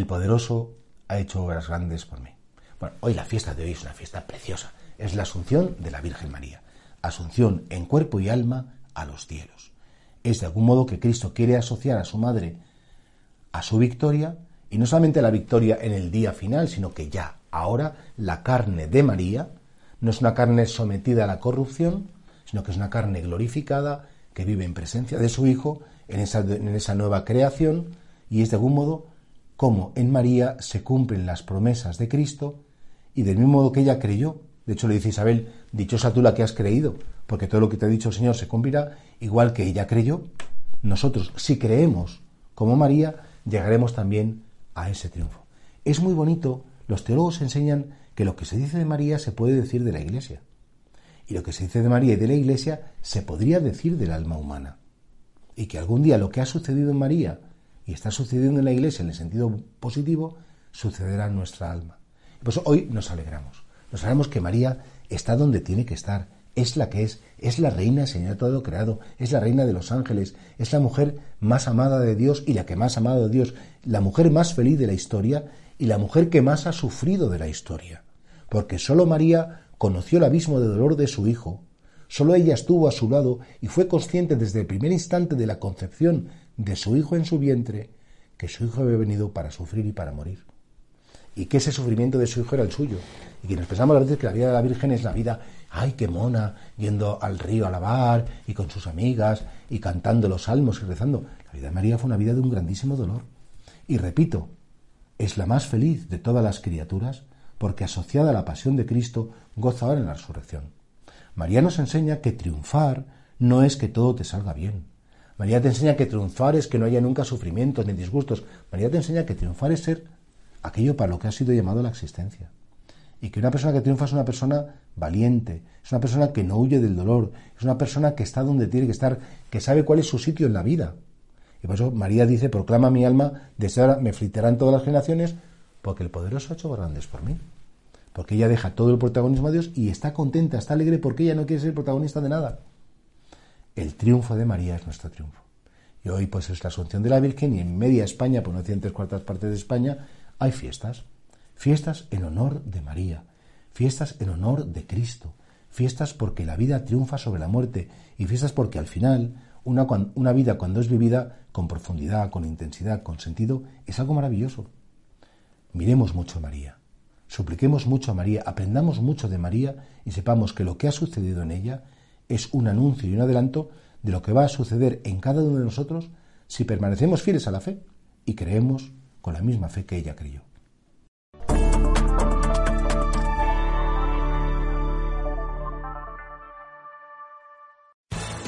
El poderoso ha hecho obras grandes por mí. Bueno, hoy la fiesta de hoy es una fiesta preciosa. Es la Asunción de la Virgen María. Asunción en cuerpo y alma a los cielos. Es de algún modo que Cristo quiere asociar a su madre a su victoria, y no solamente la victoria en el día final, sino que ya, ahora, la carne de María no es una carne sometida a la corrupción, sino que es una carne glorificada que vive en presencia de su Hijo en esa, en esa nueva creación, y es de algún modo como en María se cumplen las promesas de Cristo y del mismo modo que ella creyó. De hecho, le dice Isabel, dichosa tú la que has creído, porque todo lo que te ha dicho el Señor se cumplirá, igual que ella creyó. Nosotros, si creemos como María, llegaremos también a ese triunfo. Es muy bonito, los teólogos enseñan que lo que se dice de María se puede decir de la Iglesia. Y lo que se dice de María y de la Iglesia se podría decir del alma humana. Y que algún día lo que ha sucedido en María y está sucediendo en la Iglesia en el sentido positivo, sucederá en nuestra alma. Eso hoy nos alegramos. Nos alegramos que María está donde tiene que estar, es la que es, es la reina, Señor todo creado, es la reina de los ángeles, es la mujer más amada de Dios y la que más ha amado de Dios, la mujer más feliz de la historia y la mujer que más ha sufrido de la historia. Porque sólo María conoció el abismo de dolor de su hijo, sólo ella estuvo a su lado y fue consciente desde el primer instante de la concepción de su hijo en su vientre que su hijo había venido para sufrir y para morir. Y que ese sufrimiento de su hijo era el suyo. Y que nos pensamos a veces que la vida de la Virgen es la vida, ay, qué mona, yendo al río a lavar y con sus amigas y cantando los salmos y rezando. La vida de María fue una vida de un grandísimo dolor. Y repito, es la más feliz de todas las criaturas porque asociada a la pasión de Cristo goza ahora en la resurrección. María nos enseña que triunfar no es que todo te salga bien, María te enseña que triunfar es que no haya nunca sufrimientos ni disgustos. María te enseña que triunfar es ser aquello para lo que ha sido llamado la existencia. Y que una persona que triunfa es una persona valiente, es una persona que no huye del dolor, es una persona que está donde tiene que estar, que sabe cuál es su sitio en la vida. Y por eso María dice, proclama mi alma, desde me fliterán todas las generaciones, porque el poderoso ha hecho grandes por mí. Porque ella deja todo el protagonismo a Dios y está contenta, está alegre porque ella no quiere ser protagonista de nada. El triunfo de María es nuestro triunfo. Y hoy pues es la Asunción de la Virgen y en media España, por no decir en tres cuartas partes de España, hay fiestas. Fiestas en honor de María, fiestas en honor de Cristo, fiestas porque la vida triunfa sobre la muerte y fiestas porque al final una, una vida cuando es vivida con profundidad, con intensidad, con sentido, es algo maravilloso. Miremos mucho a María, supliquemos mucho a María, aprendamos mucho de María y sepamos que lo que ha sucedido en ella es un anuncio y un adelanto de lo que va a suceder en cada uno de nosotros si permanecemos fieles a la fe y creemos con la misma fe que ella creyó.